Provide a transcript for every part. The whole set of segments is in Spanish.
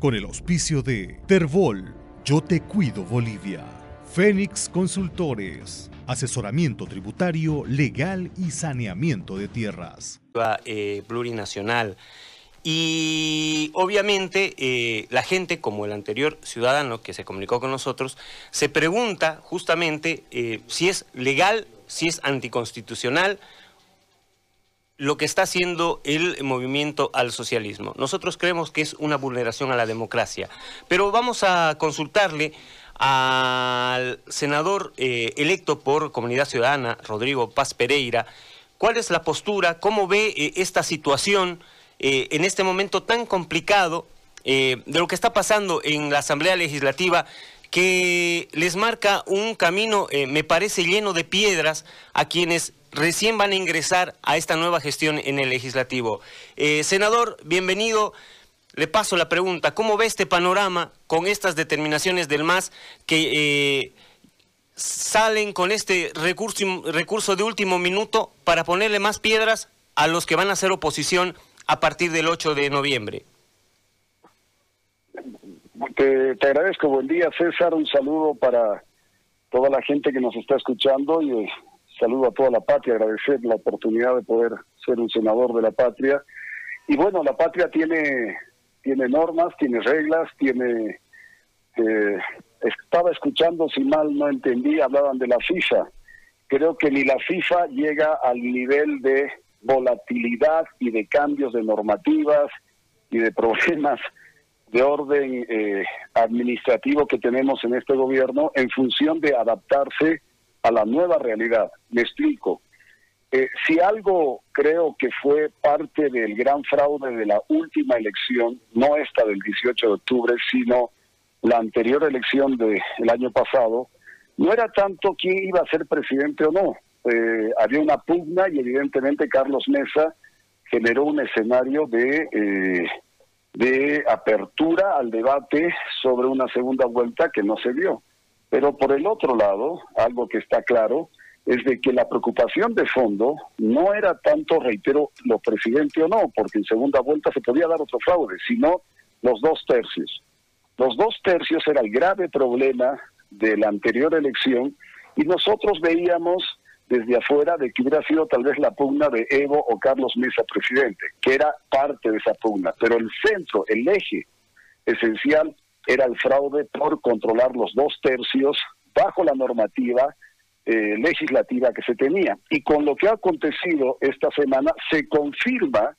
con el auspicio de Terbol, Yo Te Cuido Bolivia, Fénix Consultores, asesoramiento tributario, legal y saneamiento de tierras. Eh, plurinacional. Y obviamente eh, la gente, como el anterior ciudadano que se comunicó con nosotros, se pregunta justamente eh, si es legal, si es anticonstitucional lo que está haciendo el movimiento al socialismo. Nosotros creemos que es una vulneración a la democracia, pero vamos a consultarle al senador eh, electo por Comunidad Ciudadana, Rodrigo Paz Pereira, cuál es la postura, cómo ve eh, esta situación eh, en este momento tan complicado de lo que está pasando en la Asamblea Legislativa que les marca un camino, me parece, lleno de piedras a quienes recién van a ingresar a esta nueva gestión en el legislativo. Eh, senador, bienvenido. Le paso la pregunta, ¿cómo ve este panorama con estas determinaciones del MAS que eh, salen con este recurso, recurso de último minuto para ponerle más piedras a los que van a hacer oposición a partir del 8 de noviembre? Te, agradezco, buen día César, un saludo para toda la gente que nos está escuchando y saludo a toda la patria, agradecer la oportunidad de poder ser un senador de la patria. Y bueno, la patria tiene, tiene normas, tiene reglas, tiene... Eh, estaba escuchando, si mal no entendí, hablaban de la FIFA. Creo que ni la FIFA llega al nivel de volatilidad y de cambios de normativas y de problemas de orden eh, administrativo que tenemos en este gobierno en función de adaptarse a la nueva realidad. Me explico. Eh, si algo creo que fue parte del gran fraude de la última elección, no esta del 18 de octubre, sino la anterior elección del año pasado, no era tanto quién iba a ser presidente o no. Eh, había una pugna y evidentemente Carlos Mesa generó un escenario de, eh, de apertura al debate sobre una segunda vuelta que no se dio. Pero por el otro lado, algo que está claro, es de que la preocupación de fondo no era tanto, reitero, lo presidente o no, porque en segunda vuelta se podía dar otro fraude, sino los dos tercios. Los dos tercios era el grave problema de la anterior elección y nosotros veíamos desde afuera de que hubiera sido tal vez la pugna de Evo o Carlos Mesa presidente, que era parte de esa pugna, pero el centro, el eje esencial era el fraude por controlar los dos tercios bajo la normativa eh, legislativa que se tenía. Y con lo que ha acontecido esta semana se confirma,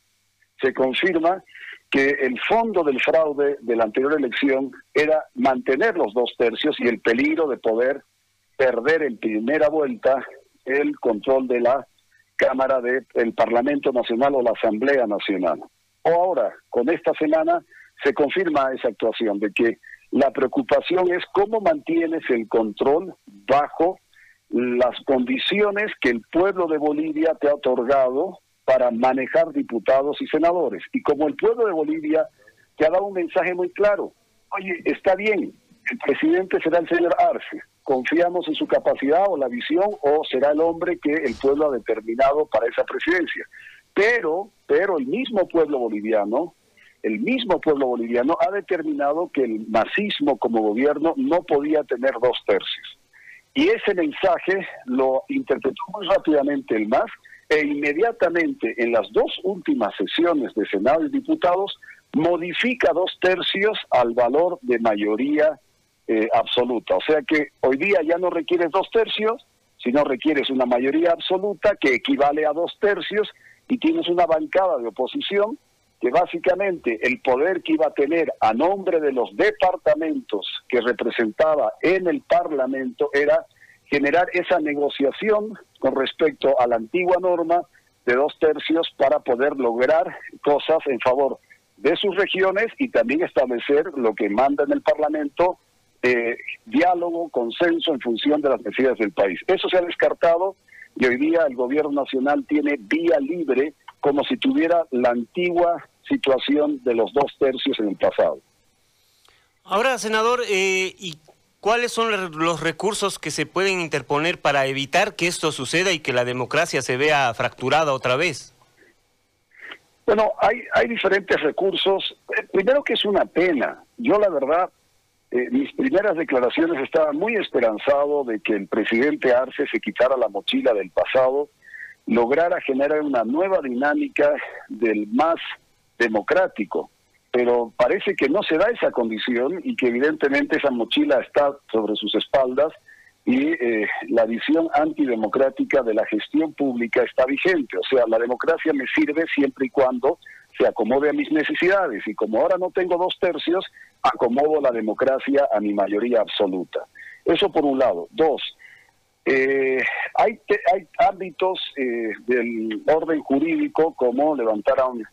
se confirma que el fondo del fraude de la anterior elección era mantener los dos tercios y el peligro de poder perder en primera vuelta el control de la Cámara del Parlamento Nacional o la Asamblea Nacional. O ahora, con esta semana, se confirma esa actuación de que la preocupación es cómo mantienes el control bajo las condiciones que el pueblo de Bolivia te ha otorgado para manejar diputados y senadores. Y como el pueblo de Bolivia te ha dado un mensaje muy claro, oye, está bien, el presidente será el señor Arce, confiamos en su capacidad o la visión o será el hombre que el pueblo ha determinado para esa presidencia. Pero, pero el mismo pueblo boliviano el mismo pueblo boliviano ha determinado que el masismo como gobierno no podía tener dos tercios. Y ese mensaje lo interpretó muy rápidamente el MAS e inmediatamente en las dos últimas sesiones de Senado y Diputados modifica dos tercios al valor de mayoría eh, absoluta. O sea que hoy día ya no requieres dos tercios, sino requieres una mayoría absoluta que equivale a dos tercios y tienes una bancada de oposición que básicamente el poder que iba a tener a nombre de los departamentos que representaba en el Parlamento era generar esa negociación con respecto a la antigua norma de dos tercios para poder lograr cosas en favor de sus regiones y también establecer lo que manda en el Parlamento, eh, diálogo, consenso en función de las necesidades del país. Eso se ha descartado y hoy día el gobierno nacional tiene vía libre como si tuviera la antigua situación de los dos tercios en el pasado. Ahora, senador, eh, ¿y cuáles son los recursos que se pueden interponer para evitar que esto suceda y que la democracia se vea fracturada otra vez? Bueno, hay, hay diferentes recursos. Eh, primero que es una pena, yo la verdad, eh, mis primeras declaraciones estaban muy esperanzado de que el presidente Arce se quitara la mochila del pasado, lograra generar una nueva dinámica del más democrático, pero parece que no se da esa condición y que evidentemente esa mochila está sobre sus espaldas y eh, la visión antidemocrática de la gestión pública está vigente. O sea, la democracia me sirve siempre y cuando se acomode a mis necesidades y como ahora no tengo dos tercios, acomodo la democracia a mi mayoría absoluta. Eso por un lado. Dos, eh, hay, hay ámbitos eh, del orden jurídico como levantar a un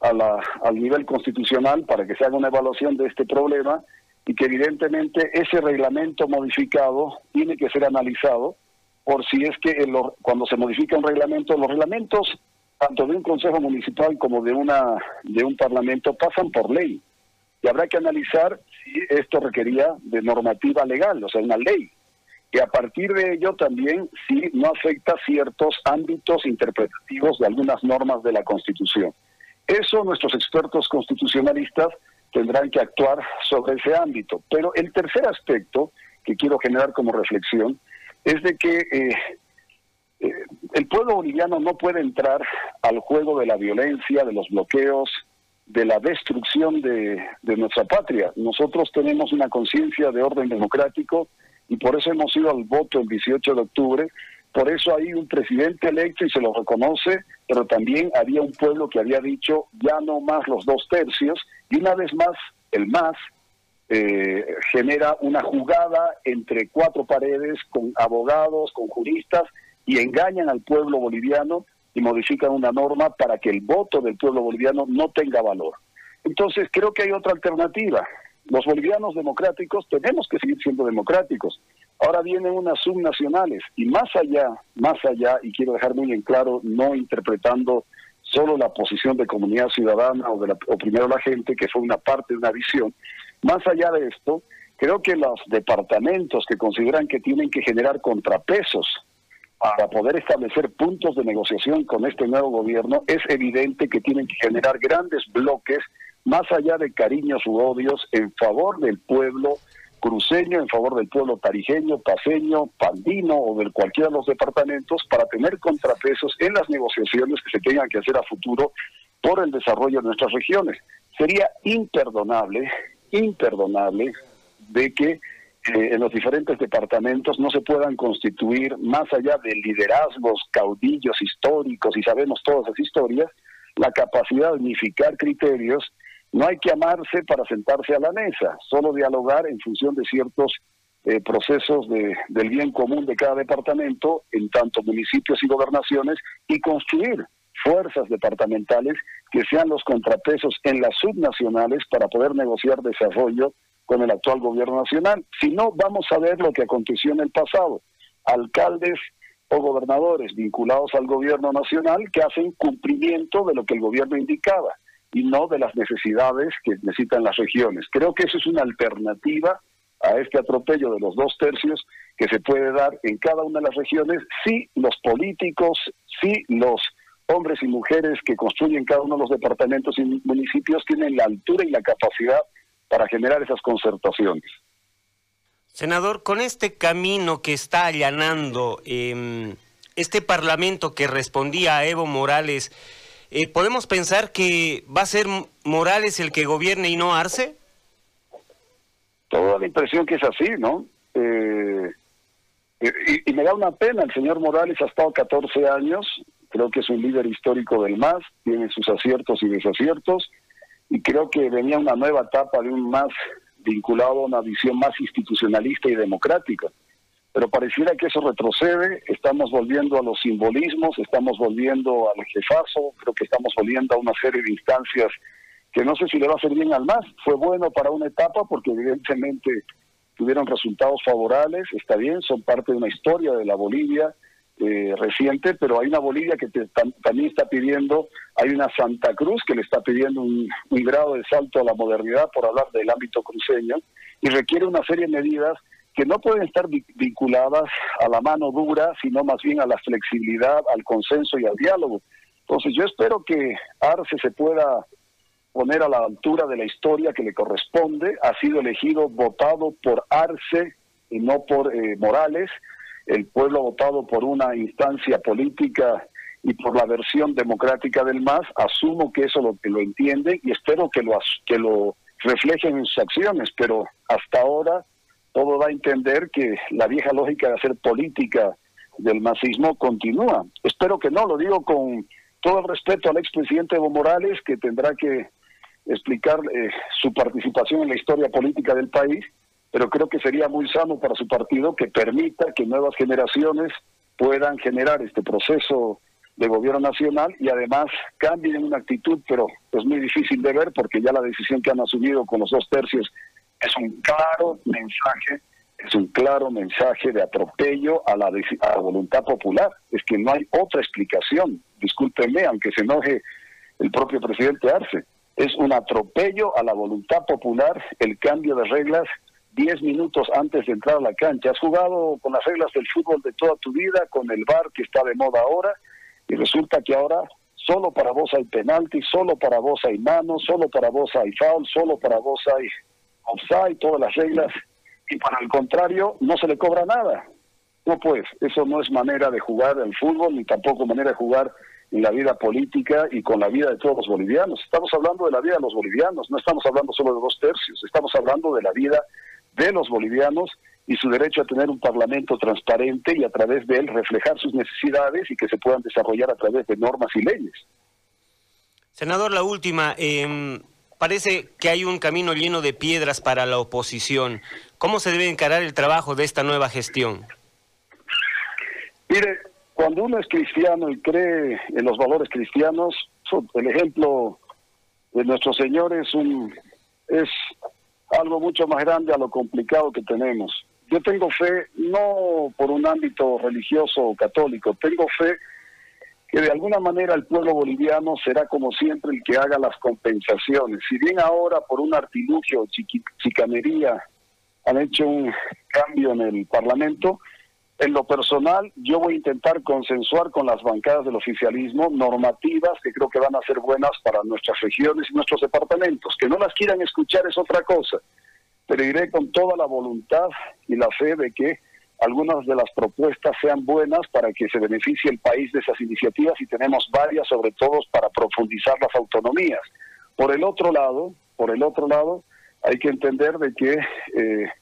al nivel constitucional para que se haga una evaluación de este problema y que evidentemente ese reglamento modificado tiene que ser analizado por si es que cuando se modifica un reglamento, los reglamentos tanto de un consejo municipal como de una de un parlamento pasan por ley y habrá que analizar si esto requería de normativa legal, o sea, una ley. Y a partir de ello también si no afecta ciertos ámbitos interpretativos de algunas normas de la Constitución. Eso nuestros expertos constitucionalistas tendrán que actuar sobre ese ámbito. Pero el tercer aspecto que quiero generar como reflexión es de que eh, eh, el pueblo boliviano no puede entrar al juego de la violencia, de los bloqueos, de la destrucción de, de nuestra patria. Nosotros tenemos una conciencia de orden democrático y por eso hemos ido al voto el 18 de octubre por eso hay un presidente electo y se lo reconoce, pero también había un pueblo que había dicho ya no más los dos tercios, y una vez más el más eh, genera una jugada entre cuatro paredes con abogados, con juristas, y engañan al pueblo boliviano y modifican una norma para que el voto del pueblo boliviano no tenga valor. Entonces creo que hay otra alternativa. Los bolivianos democráticos tenemos que seguir siendo democráticos. Ahora vienen unas subnacionales y más allá, más allá, y quiero dejar muy en claro, no interpretando solo la posición de comunidad ciudadana o, de la, o primero la gente, que fue una parte de una visión, más allá de esto, creo que los departamentos que consideran que tienen que generar contrapesos para poder establecer puntos de negociación con este nuevo gobierno, es evidente que tienen que generar grandes bloques más allá de cariños u odios, en favor del pueblo cruceño, en favor del pueblo tarijeño, paseño, pandino o de cualquiera de los departamentos para tener contrapesos en las negociaciones que se tengan que hacer a futuro por el desarrollo de nuestras regiones. Sería imperdonable, imperdonable de que eh, en los diferentes departamentos no se puedan constituir, más allá de liderazgos, caudillos históricos, y sabemos todas esas historias, la capacidad de unificar criterios no hay que amarse para sentarse a la mesa, solo dialogar en función de ciertos eh, procesos de, del bien común de cada departamento, en tanto municipios y gobernaciones, y construir fuerzas departamentales que sean los contrapesos en las subnacionales para poder negociar desarrollo con el actual gobierno nacional. Si no, vamos a ver lo que aconteció en el pasado. Alcaldes o gobernadores vinculados al gobierno nacional que hacen cumplimiento de lo que el gobierno indicaba y no de las necesidades que necesitan las regiones. Creo que eso es una alternativa a este atropello de los dos tercios que se puede dar en cada una de las regiones si los políticos, si los hombres y mujeres que construyen cada uno de los departamentos y municipios tienen la altura y la capacidad para generar esas concertaciones. Senador, con este camino que está allanando eh, este Parlamento que respondía a Evo Morales, eh, ¿podemos pensar que va a ser Morales el que gobierne y no Arce? Toda la impresión que es así, ¿no? Eh, y, me da una pena, el señor Morales ha estado 14 años, creo que es un líder histórico del MAS, tiene sus aciertos y desaciertos, y creo que venía una nueva etapa de un MAS vinculado a una visión más institucionalista y democrática pero pareciera que eso retrocede, estamos volviendo a los simbolismos, estamos volviendo al jefazo, creo que estamos volviendo a una serie de instancias que no sé si le va a hacer bien al MAS. Fue bueno para una etapa porque evidentemente tuvieron resultados favorables, está bien, son parte de una historia de la Bolivia eh, reciente, pero hay una Bolivia que también está pidiendo, hay una Santa Cruz que le está pidiendo un, un grado de salto a la modernidad por hablar del ámbito cruceño y requiere una serie de medidas que no pueden estar vinculadas a la mano dura, sino más bien a la flexibilidad, al consenso y al diálogo. Entonces yo espero que Arce se pueda poner a la altura de la historia que le corresponde. Ha sido elegido, votado por Arce y no por eh, Morales. El pueblo votado por una instancia política y por la versión democrática del MAS. Asumo que eso lo, que lo entienden y espero que lo, que lo reflejen en sus acciones, pero hasta ahora todo da a entender que la vieja lógica de hacer política del masismo continúa. Espero que no, lo digo con todo el respeto al expresidente Evo Morales, que tendrá que explicar eh, su participación en la historia política del país, pero creo que sería muy sano para su partido que permita que nuevas generaciones puedan generar este proceso de gobierno nacional y además cambien una actitud, pero es muy difícil de ver porque ya la decisión que han asumido con los dos tercios es un claro mensaje, es un claro mensaje de atropello a la, a la voluntad popular. Es que no hay otra explicación, discúlpenme, aunque se enoje el propio presidente Arce. Es un atropello a la voluntad popular el cambio de reglas 10 minutos antes de entrar a la cancha. Has jugado con las reglas del fútbol de toda tu vida, con el bar que está de moda ahora, y resulta que ahora solo para vos hay penalti, solo para vos hay mano, solo para vos hay foul, solo para vos hay offside, todas las reglas, y para el contrario no se le cobra nada. No pues, eso no es manera de jugar al fútbol, ni tampoco manera de jugar en la vida política y con la vida de todos los bolivianos. Estamos hablando de la vida de los bolivianos, no estamos hablando solo de dos tercios, estamos hablando de la vida de los bolivianos y su derecho a tener un parlamento transparente y a través de él reflejar sus necesidades y que se puedan desarrollar a través de normas y leyes. Senador, la última. Eh, parece que hay un camino lleno de piedras para la oposición. ¿Cómo se debe encarar el trabajo de esta nueva gestión? Mire, cuando uno es cristiano y cree en los valores cristianos, el ejemplo de nuestro Señor es un es algo mucho más grande a lo complicado que tenemos. Yo tengo fe no por un ámbito religioso o católico, tengo fe que de alguna manera el pueblo boliviano será como siempre el que haga las compensaciones. Si bien ahora por un artilugio, chicanería, han hecho un cambio en el Parlamento, en lo personal, yo voy a intentar consensuar con las bancadas del oficialismo normativas que creo que van a ser buenas para nuestras regiones y nuestros departamentos. Que no las quieran escuchar es otra cosa, pero iré con toda la voluntad y la fe de que algunas de las propuestas sean buenas para que se beneficie el país de esas iniciativas y tenemos varias, sobre todo para profundizar las autonomías. Por el otro lado, por el otro lado, hay que entender de que eh,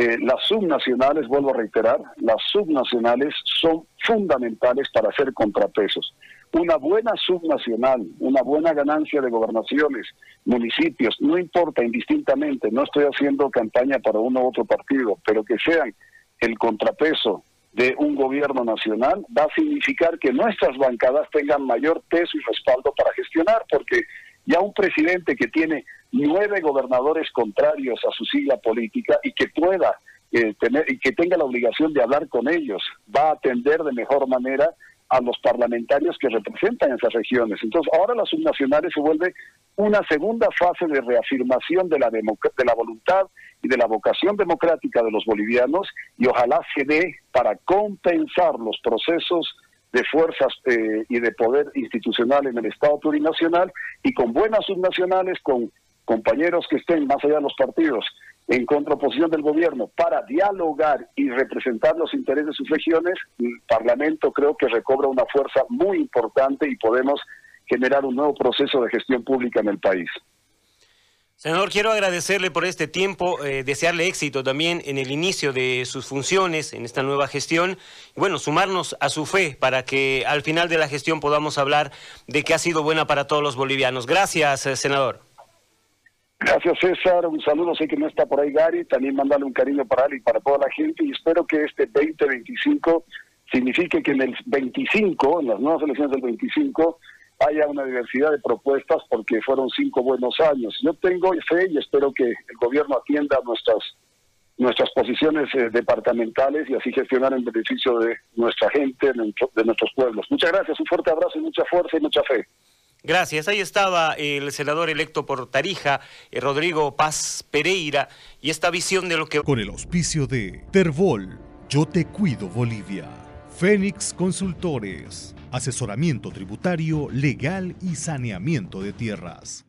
eh, las subnacionales, vuelvo a reiterar, las subnacionales son fundamentales para hacer contrapesos. Una buena subnacional, una buena ganancia de gobernaciones, municipios, no importa indistintamente, no estoy haciendo campaña para uno u otro partido, pero que sean el contrapeso de un gobierno nacional, va a significar que nuestras bancadas tengan mayor peso y respaldo para gestionar, porque ya un presidente que tiene nueve gobernadores contrarios a su sigla política y que pueda eh, tener y que tenga la obligación de hablar con ellos, va a atender de mejor manera a los parlamentarios que representan esas regiones. Entonces, ahora las subnacionales se vuelve una segunda fase de reafirmación de la, de la voluntad y de la vocación democrática de los bolivianos y ojalá se dé para compensar los procesos de fuerzas eh, y de poder institucional en el Estado plurinacional y con buenas subnacionales, con compañeros que estén más allá de los partidos en contraposición del gobierno para dialogar y representar los intereses de sus regiones, el Parlamento creo que recobra una fuerza muy importante y podemos generar un nuevo proceso de gestión pública en el país. Senador, quiero agradecerle por este tiempo, eh, desearle éxito también en el inicio de sus funciones, en esta nueva gestión, y bueno, sumarnos a su fe para que al final de la gestión podamos hablar de que ha sido buena para todos los bolivianos. Gracias, eh, senador. Gracias, César. Un saludo, sé que no está por ahí Gary, también mandarle un cariño para él y para toda la gente, y espero que este 2025 signifique que en el 25, en las nuevas elecciones del 25, haya una diversidad de propuestas porque fueron cinco buenos años. Yo tengo fe y espero que el gobierno atienda nuestras nuestras posiciones eh, departamentales y así gestionar en beneficio de nuestra gente, de nuestros pueblos. Muchas gracias, un fuerte abrazo y mucha fuerza y mucha fe. Gracias. Ahí estaba el senador electo por Tarija, eh, Rodrigo Paz Pereira, y esta visión de lo que... Con el auspicio de Terbol, Yo Te Cuido Bolivia, Fénix Consultores, asesoramiento tributario, legal y saneamiento de tierras.